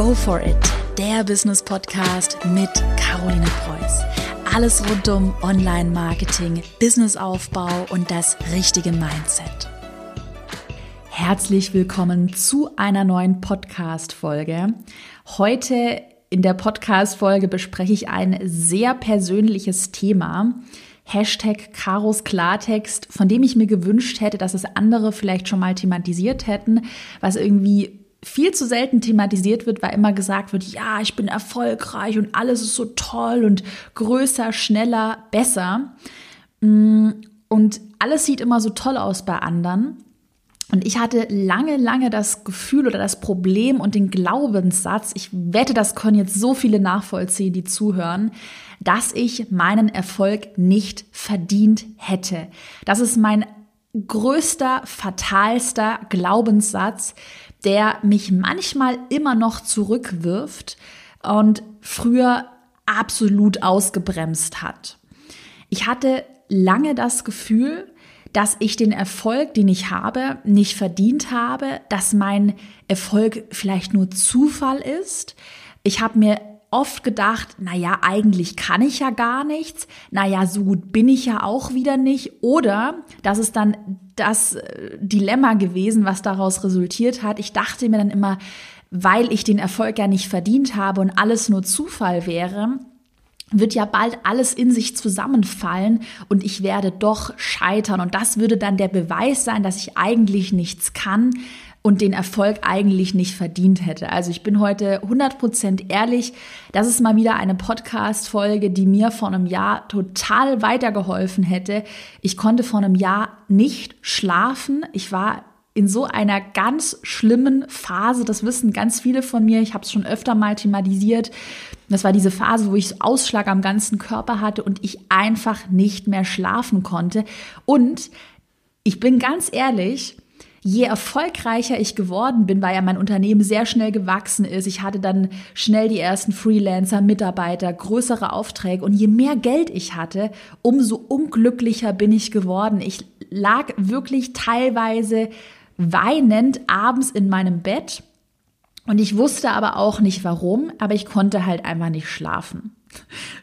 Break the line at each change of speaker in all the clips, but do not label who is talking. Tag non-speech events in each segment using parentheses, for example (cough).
Go for it, der Business Podcast mit Caroline Preuß. Alles rund um Online-Marketing, Businessaufbau und das richtige Mindset. Herzlich willkommen zu einer neuen Podcast-Folge. Heute in der Podcast-Folge bespreche ich ein sehr persönliches Thema. Hashtag Karos Klartext, von dem ich mir gewünscht hätte, dass es andere vielleicht schon mal thematisiert hätten, was irgendwie viel zu selten thematisiert wird, weil immer gesagt wird, ja, ich bin erfolgreich und alles ist so toll und größer, schneller, besser. Mm, und alles sieht immer so toll aus bei anderen. Und ich hatte lange, lange das Gefühl oder das Problem und den Glaubenssatz, ich wette, das können jetzt so viele nachvollziehen, die zuhören, dass ich meinen Erfolg nicht verdient hätte. Das ist mein größter, fatalster Glaubenssatz, der mich manchmal immer noch zurückwirft und früher absolut ausgebremst hat. Ich hatte lange das Gefühl, dass ich den Erfolg, den ich habe, nicht verdient habe, dass mein Erfolg vielleicht nur Zufall ist. Ich habe mir oft gedacht, na ja, eigentlich kann ich ja gar nichts. Na ja, so gut bin ich ja auch wieder nicht. Oder das ist dann das äh, Dilemma gewesen, was daraus resultiert hat. Ich dachte mir dann immer, weil ich den Erfolg ja nicht verdient habe und alles nur Zufall wäre, wird ja bald alles in sich zusammenfallen und ich werde doch scheitern. Und das würde dann der Beweis sein, dass ich eigentlich nichts kann und den Erfolg eigentlich nicht verdient hätte. Also ich bin heute 100% ehrlich, das ist mal wieder eine Podcast-Folge, die mir vor einem Jahr total weitergeholfen hätte. Ich konnte vor einem Jahr nicht schlafen. Ich war in so einer ganz schlimmen Phase, das wissen ganz viele von mir, ich habe es schon öfter mal thematisiert, das war diese Phase, wo ich Ausschlag am ganzen Körper hatte und ich einfach nicht mehr schlafen konnte. Und ich bin ganz ehrlich, je erfolgreicher ich geworden bin, weil ja mein Unternehmen sehr schnell gewachsen ist, ich hatte dann schnell die ersten Freelancer, Mitarbeiter, größere Aufträge und je mehr Geld ich hatte, umso unglücklicher bin ich geworden. Ich lag wirklich teilweise weinend abends in meinem Bett und ich wusste aber auch nicht warum, aber ich konnte halt einfach nicht schlafen.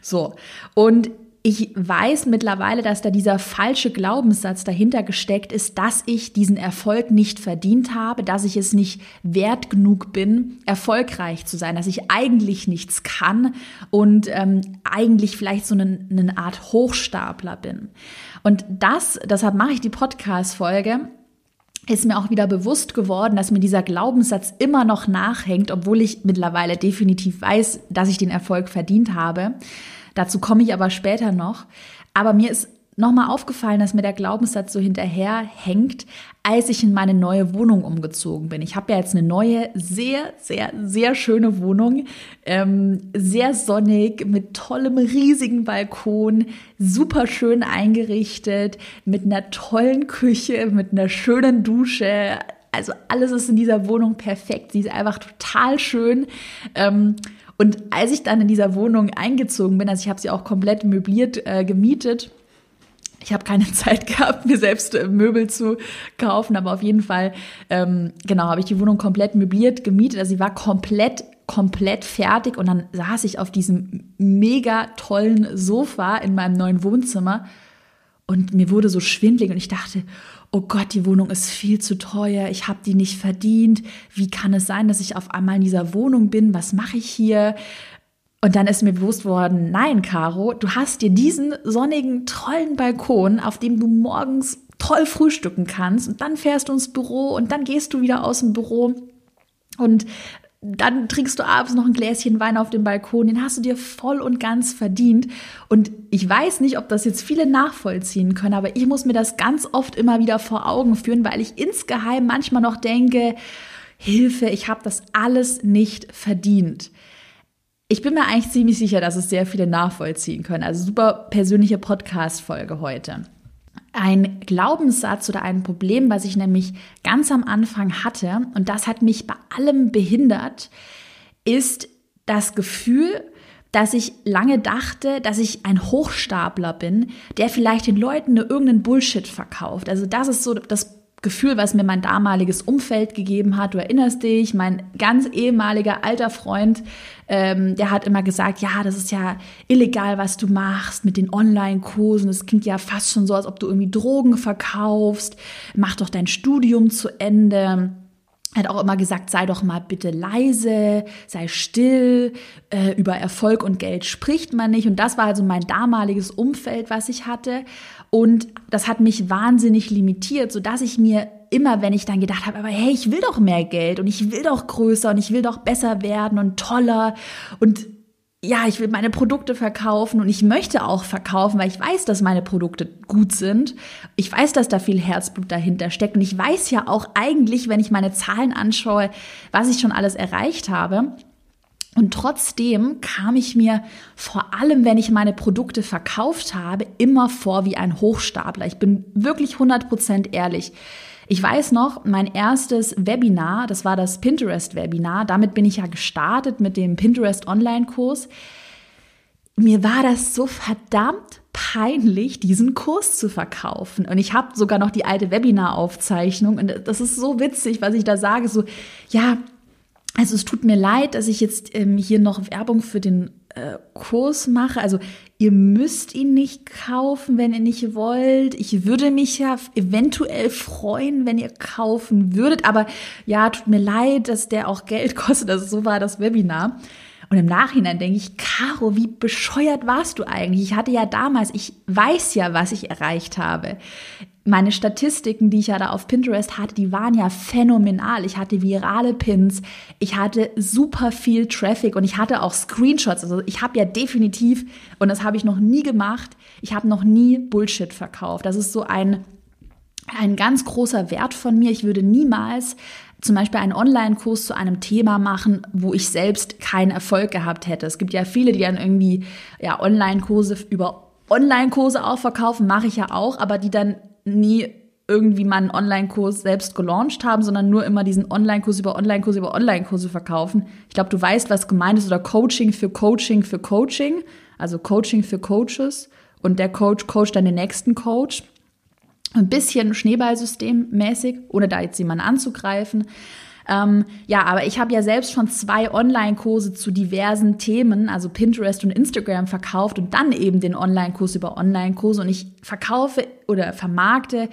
So. Und ich weiß mittlerweile, dass da dieser falsche Glaubenssatz dahinter gesteckt ist, dass ich diesen Erfolg nicht verdient habe, dass ich es nicht wert genug bin, erfolgreich zu sein, dass ich eigentlich nichts kann und ähm, eigentlich vielleicht so eine, eine Art Hochstapler bin. Und das, deshalb mache ich die Podcast-Folge, ist mir auch wieder bewusst geworden, dass mir dieser Glaubenssatz immer noch nachhängt, obwohl ich mittlerweile definitiv weiß, dass ich den Erfolg verdient habe. Dazu komme ich aber später noch. Aber mir ist nochmal aufgefallen, dass mir der Glaubenssatz so hinterher hängt, als ich in meine neue Wohnung umgezogen bin. Ich habe ja jetzt eine neue, sehr, sehr, sehr schöne Wohnung, ähm, sehr sonnig, mit tollem, riesigen Balkon, super schön eingerichtet, mit einer tollen Küche, mit einer schönen Dusche. Also alles ist in dieser Wohnung perfekt. Sie ist einfach total schön. Ähm, und als ich dann in dieser Wohnung eingezogen bin, also ich habe sie auch komplett möbliert äh, gemietet, ich habe keine (laughs) Zeit gehabt, mir selbst äh, Möbel zu kaufen, aber auf jeden Fall, ähm, genau, habe ich die Wohnung komplett möbliert, gemietet. Also sie war komplett, komplett fertig und dann saß ich auf diesem mega tollen Sofa in meinem neuen Wohnzimmer und mir wurde so schwindlig und ich dachte, oh Gott, die Wohnung ist viel zu teuer, ich habe die nicht verdient. Wie kann es sein, dass ich auf einmal in dieser Wohnung bin? Was mache ich hier? Und dann ist mir bewusst worden, nein, Caro, du hast dir diesen sonnigen, tollen Balkon, auf dem du morgens toll frühstücken kannst und dann fährst du ins Büro und dann gehst du wieder aus dem Büro und dann trinkst du abends noch ein Gläschen Wein auf dem Balkon, den hast du dir voll und ganz verdient. Und ich weiß nicht, ob das jetzt viele nachvollziehen können, aber ich muss mir das ganz oft immer wieder vor Augen führen, weil ich insgeheim manchmal noch denke, Hilfe, ich habe das alles nicht verdient. Ich bin mir eigentlich ziemlich sicher, dass es sehr viele nachvollziehen können. Also super persönliche Podcast-Folge heute. Ein Glaubenssatz oder ein Problem, was ich nämlich ganz am Anfang hatte, und das hat mich bei allem behindert, ist das Gefühl, dass ich lange dachte, dass ich ein Hochstapler bin, der vielleicht den Leuten nur irgendeinen Bullshit verkauft. Also das ist so das Gefühl, was mir mein damaliges Umfeld gegeben hat. Du erinnerst dich, mein ganz ehemaliger alter Freund, ähm, der hat immer gesagt, ja, das ist ja illegal, was du machst mit den Online-Kursen. Das klingt ja fast schon so, als ob du irgendwie Drogen verkaufst. Mach doch dein Studium zu Ende hat auch immer gesagt, sei doch mal bitte leise, sei still, äh, über Erfolg und Geld spricht man nicht. Und das war also mein damaliges Umfeld, was ich hatte. Und das hat mich wahnsinnig limitiert, sodass ich mir immer, wenn ich dann gedacht habe, aber hey, ich will doch mehr Geld und ich will doch größer und ich will doch besser werden und toller und ja, ich will meine Produkte verkaufen und ich möchte auch verkaufen, weil ich weiß, dass meine Produkte gut sind. Ich weiß, dass da viel Herzblut dahinter steckt und ich weiß ja auch eigentlich, wenn ich meine Zahlen anschaue, was ich schon alles erreicht habe. Und trotzdem kam ich mir vor allem, wenn ich meine Produkte verkauft habe, immer vor wie ein Hochstapler. Ich bin wirklich 100% ehrlich. Ich weiß noch, mein erstes Webinar, das war das Pinterest-Webinar. Damit bin ich ja gestartet mit dem Pinterest Online-Kurs. Mir war das so verdammt peinlich, diesen Kurs zu verkaufen. Und ich habe sogar noch die alte Webinar-Aufzeichnung. Und das ist so witzig, was ich da sage. So, ja, also es tut mir leid, dass ich jetzt ähm, hier noch Werbung für den äh, Kurs mache. Also ihr müsst ihn nicht kaufen, wenn ihr nicht wollt. Ich würde mich ja eventuell freuen, wenn ihr kaufen würdet. Aber ja, tut mir leid, dass der auch Geld (laughs) kostet. Also so war das Webinar. Und im Nachhinein denke ich, Caro, wie bescheuert warst du eigentlich? Ich hatte ja damals, ich weiß ja, was ich erreicht habe meine Statistiken, die ich ja da auf Pinterest hatte, die waren ja phänomenal. Ich hatte virale Pins, ich hatte super viel Traffic und ich hatte auch Screenshots. Also ich habe ja definitiv, und das habe ich noch nie gemacht, ich habe noch nie Bullshit verkauft. Das ist so ein, ein ganz großer Wert von mir. Ich würde niemals zum Beispiel einen Online-Kurs zu einem Thema machen, wo ich selbst keinen Erfolg gehabt hätte. Es gibt ja viele, die dann irgendwie ja, Online-Kurse über Online-Kurse auch verkaufen, mache ich ja auch, aber die dann nie irgendwie mal einen Online-Kurs selbst gelauncht haben, sondern nur immer diesen Online-Kurs über Online-Kurs über Online-Kurse verkaufen. Ich glaube, du weißt, was gemeint ist oder Coaching für Coaching für Coaching, also Coaching für Coaches und der Coach coacht dann den nächsten Coach. Ein bisschen Schneeballsystem mäßig, ohne da jetzt jemanden anzugreifen. Ähm, ja, aber ich habe ja selbst schon zwei Online-Kurse zu diversen Themen, also Pinterest und Instagram verkauft und dann eben den Online-Kurs über Online-Kurse. Und ich verkaufe oder vermarkte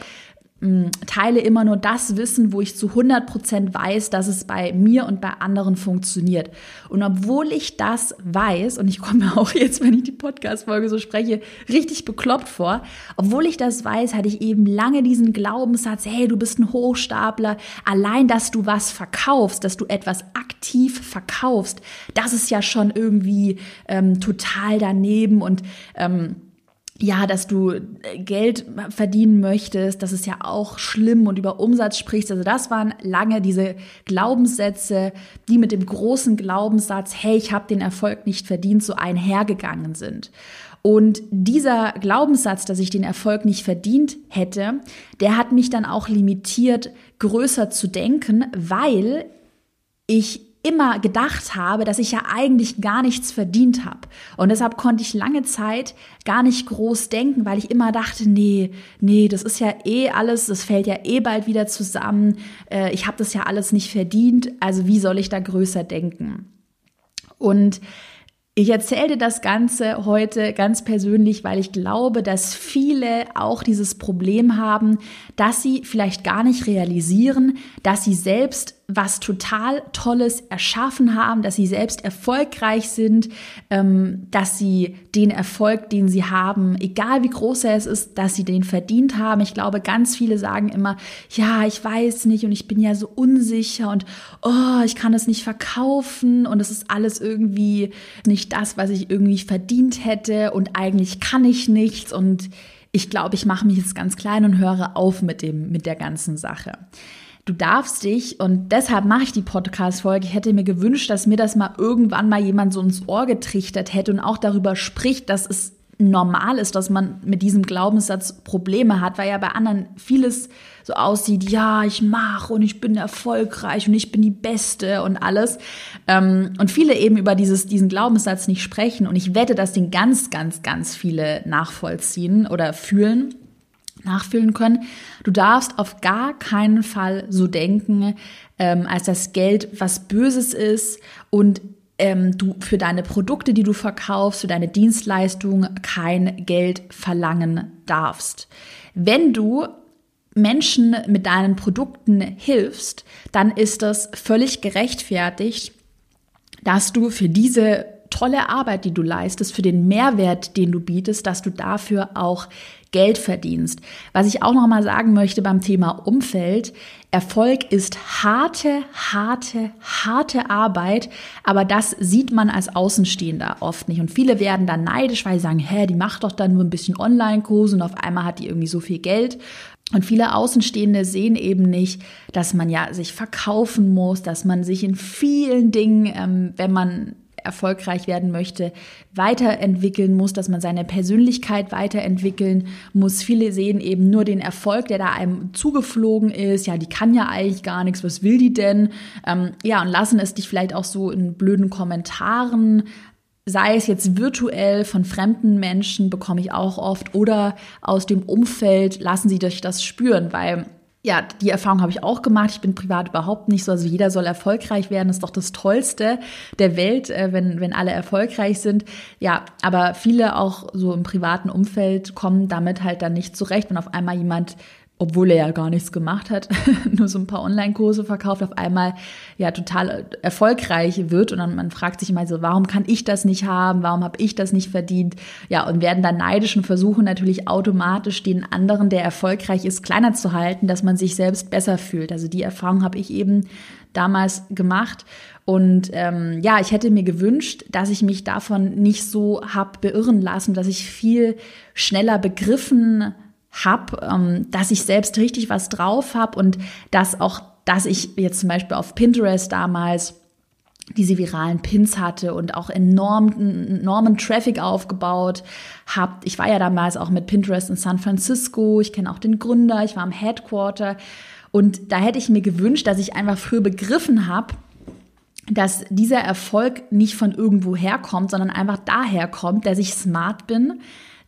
teile immer nur das Wissen, wo ich zu 100 Prozent weiß, dass es bei mir und bei anderen funktioniert. Und obwohl ich das weiß, und ich komme (laughs) auch jetzt, wenn ich die Podcast-Folge so spreche, richtig bekloppt vor, obwohl ich das weiß, hatte ich eben lange diesen Glaubenssatz, hey, du bist ein Hochstapler, allein, dass du was verkaufst, dass du etwas aktiv verkaufst, das ist ja schon irgendwie ähm, total daneben und ähm, ja, dass du äh, Geld verdienen möchtest, das ist ja auch schlimm und über Umsatz sprichst. Also das waren lange diese Glaubenssätze, die mit dem großen Glaubenssatz, hey, ich habe den Erfolg nicht verdient, so einhergegangen sind. Und dieser Glaubenssatz, dass ich den Erfolg nicht verdient hätte, der hat mich dann auch limitiert, größer zu denken, weil ich immer gedacht habe, dass ich ja eigentlich gar nichts verdient habe. Und deshalb konnte ich lange Zeit gar nicht groß denken, weil ich immer dachte, nee, nee, das ist ja eh alles, das fällt ja eh bald wieder zusammen. Äh, ich habe das ja alles nicht verdient, also wie soll ich da größer denken? Und ich erzähle dir das Ganze heute ganz persönlich, weil ich glaube, dass viele auch dieses Problem haben, dass sie vielleicht gar nicht realisieren, dass sie selbst was total Tolles erschaffen haben, dass sie selbst erfolgreich sind, ähm, dass sie den Erfolg, den sie haben, egal wie groß er ist, dass sie den verdient haben. Ich glaube, ganz viele sagen immer, ja, ich weiß nicht und ich bin ja so unsicher und oh, ich kann es nicht verkaufen und es ist alles irgendwie nicht das, was ich irgendwie verdient hätte und eigentlich kann ich nichts und ich glaube, ich mache mich jetzt ganz klein und höre auf mit dem, mit der ganzen Sache. Du darfst dich, und deshalb mache ich die Podcast-Folge, ich hätte mir gewünscht, dass mir das mal irgendwann mal jemand so ins Ohr getrichtert hätte und auch darüber spricht, dass es normal ist, dass man mit diesem Glaubenssatz Probleme hat, weil ja bei anderen vieles so aussieht, ja, ich mache und ich bin erfolgreich und ich bin die Beste und alles. Ähm, und viele eben über dieses, diesen Glaubenssatz nicht sprechen. Und ich wette, dass den ganz, ganz, ganz viele nachvollziehen oder fühlen. Nachfühlen können. Du darfst auf gar keinen Fall so denken, ähm, als das Geld was Böses ist und ähm, du für deine Produkte, die du verkaufst, für deine Dienstleistung kein Geld verlangen darfst. Wenn du Menschen mit deinen Produkten hilfst, dann ist das völlig gerechtfertigt, dass du für diese tolle Arbeit, die du leistest, für den Mehrwert, den du bietest, dass du dafür auch Geld verdienst. Was ich auch noch mal sagen möchte beim Thema Umfeld, Erfolg ist harte, harte, harte Arbeit, aber das sieht man als Außenstehender oft nicht. Und viele werden dann neidisch, weil sie sagen, hä, die macht doch dann nur ein bisschen Online-Kurse und auf einmal hat die irgendwie so viel Geld. Und viele Außenstehende sehen eben nicht, dass man ja sich verkaufen muss, dass man sich in vielen Dingen, ähm, wenn man erfolgreich werden möchte, weiterentwickeln muss, dass man seine Persönlichkeit weiterentwickeln muss. Viele sehen eben nur den Erfolg, der da einem zugeflogen ist. Ja, die kann ja eigentlich gar nichts. Was will die denn? Ähm, ja, und lassen es dich vielleicht auch so in blöden Kommentaren sei es jetzt virtuell von fremden Menschen, bekomme ich auch oft, oder aus dem Umfeld, lassen sie dich das spüren, weil ja, die Erfahrung habe ich auch gemacht. Ich bin privat überhaupt nicht so. Also jeder soll erfolgreich werden. Das ist doch das Tollste der Welt, äh, wenn, wenn alle erfolgreich sind. Ja, aber viele auch so im privaten Umfeld kommen damit halt dann nicht zurecht, wenn auf einmal jemand obwohl er ja gar nichts gemacht hat, (laughs) nur so ein paar Online-Kurse verkauft, auf einmal ja total erfolgreich wird und dann man fragt sich immer so, warum kann ich das nicht haben, warum habe ich das nicht verdient? Ja, und werden dann neidisch und versuchen natürlich automatisch den anderen, der erfolgreich ist, kleiner zu halten, dass man sich selbst besser fühlt. Also die Erfahrung habe ich eben damals gemacht und ähm, ja, ich hätte mir gewünscht, dass ich mich davon nicht so hab beirren lassen, dass ich viel schneller begriffen habe, ähm, dass ich selbst richtig was drauf habe und dass auch, dass ich jetzt zum Beispiel auf Pinterest damals diese viralen Pins hatte und auch enormen, enormen Traffic aufgebaut habe. Ich war ja damals auch mit Pinterest in San Francisco. Ich kenne auch den Gründer. Ich war am Headquarter. Und da hätte ich mir gewünscht, dass ich einfach früher begriffen habe, dass dieser Erfolg nicht von irgendwo herkommt, sondern einfach daher kommt, dass ich smart bin,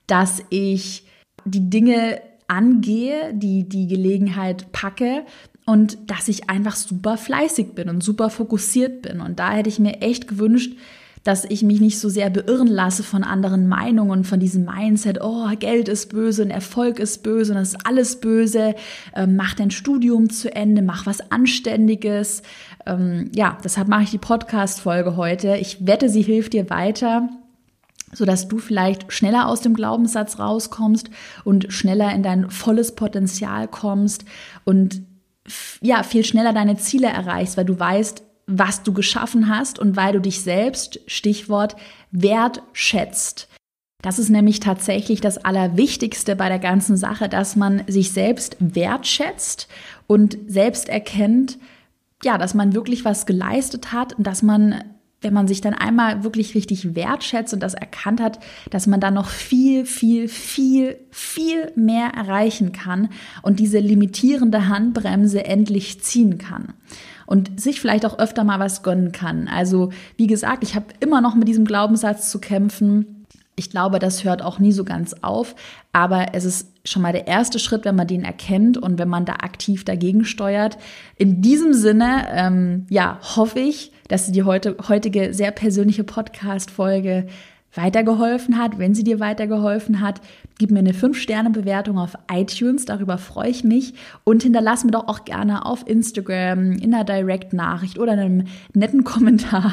dass ich die Dinge angehe, die die Gelegenheit packe und dass ich einfach super fleißig bin und super fokussiert bin. Und da hätte ich mir echt gewünscht, dass ich mich nicht so sehr beirren lasse von anderen Meinungen, von diesem Mindset, oh, Geld ist böse und Erfolg ist böse und das ist alles böse, ähm, mach dein Studium zu Ende, mach was Anständiges. Ähm, ja, deshalb mache ich die Podcast-Folge heute. Ich wette, sie hilft dir weiter so dass du vielleicht schneller aus dem Glaubenssatz rauskommst und schneller in dein volles Potenzial kommst und ja, viel schneller deine Ziele erreichst, weil du weißt, was du geschaffen hast und weil du dich selbst, Stichwort, wertschätzt. Das ist nämlich tatsächlich das Allerwichtigste bei der ganzen Sache, dass man sich selbst wertschätzt und selbst erkennt, ja, dass man wirklich was geleistet hat und dass man wenn man sich dann einmal wirklich richtig wertschätzt und das erkannt hat, dass man dann noch viel, viel, viel, viel mehr erreichen kann und diese limitierende Handbremse endlich ziehen kann und sich vielleicht auch öfter mal was gönnen kann. Also wie gesagt, ich habe immer noch mit diesem Glaubenssatz zu kämpfen. Ich glaube, das hört auch nie so ganz auf, aber es ist schon mal der erste Schritt, wenn man den erkennt und wenn man da aktiv dagegen steuert. In diesem Sinne, ähm, ja, hoffe ich, dass dir die heute, heutige sehr persönliche Podcast-Folge weitergeholfen hat. Wenn sie dir weitergeholfen hat, gib mir eine 5-Sterne-Bewertung auf iTunes, darüber freue ich mich. Und hinterlass mir doch auch gerne auf Instagram, in einer Direct-Nachricht oder einem netten Kommentar.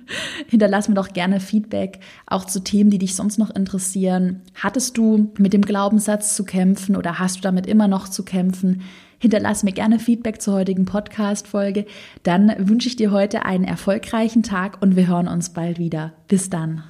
(laughs) hinterlass mir doch gerne Feedback, auch zu Themen, die dich sonst noch interessieren. Hattest du mit dem Glaubenssatz zu kämpfen oder hast du damit immer noch zu kämpfen? Hinterlass mir gerne Feedback zur heutigen Podcast-Folge. Dann wünsche ich dir heute einen erfolgreichen Tag und wir hören uns bald wieder. Bis dann.